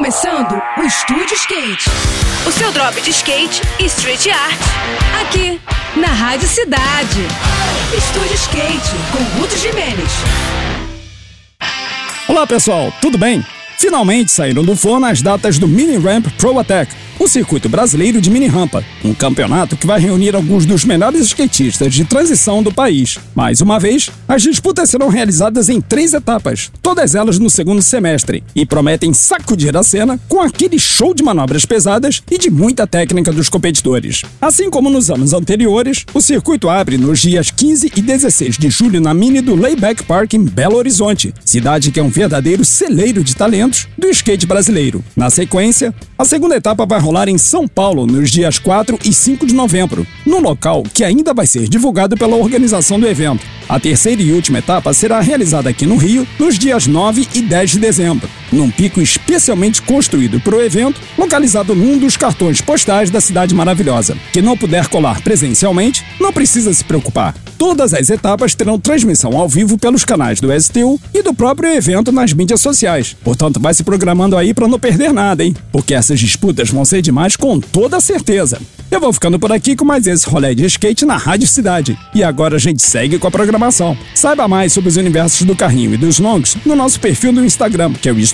começando o Estúdio Skate. O seu drop de skate e street art. Aqui, na Rádio Cidade. Estúdio Skate, com Ruth Jimenez. Olá pessoal, tudo bem? Finalmente saíram do forno as datas do Mini Ramp Pro Attack, o circuito brasileiro de mini rampa, um campeonato que vai reunir alguns dos melhores skatistas de transição do país. Mais uma vez, as disputas serão realizadas em três etapas, todas elas no segundo semestre, e prometem sacudir a cena com aquele show de manobras pesadas e de muita técnica dos competidores. Assim como nos anos anteriores, o circuito abre nos dias 15 e 16 de julho na mini do Layback Park em Belo Horizonte, cidade que é um verdadeiro celeiro de talentos do skate brasileiro. Na sequência, a segunda etapa vai rolar em São Paulo nos dias 4 e 5 de novembro, no local que ainda vai ser divulgado pela organização do evento. A terceira e última etapa será realizada aqui no Rio nos dias 9 e 10 de dezembro, num pico especialmente construído para o evento, localizado num dos cartões postais da cidade maravilhosa. Quem não puder colar presencialmente, não precisa se preocupar. Todas as etapas terão transmissão ao vivo pelos canais do STU e do próprio evento nas mídias sociais. Portanto, vai se programando aí para não perder nada, hein? Porque essas disputas vão ser demais com toda certeza. Eu vou ficando por aqui com mais esse rolê de skate na Rádio Cidade. E agora a gente segue com a programação. Saiba mais sobre os universos do carrinho e dos longs no nosso perfil do Instagram, que é o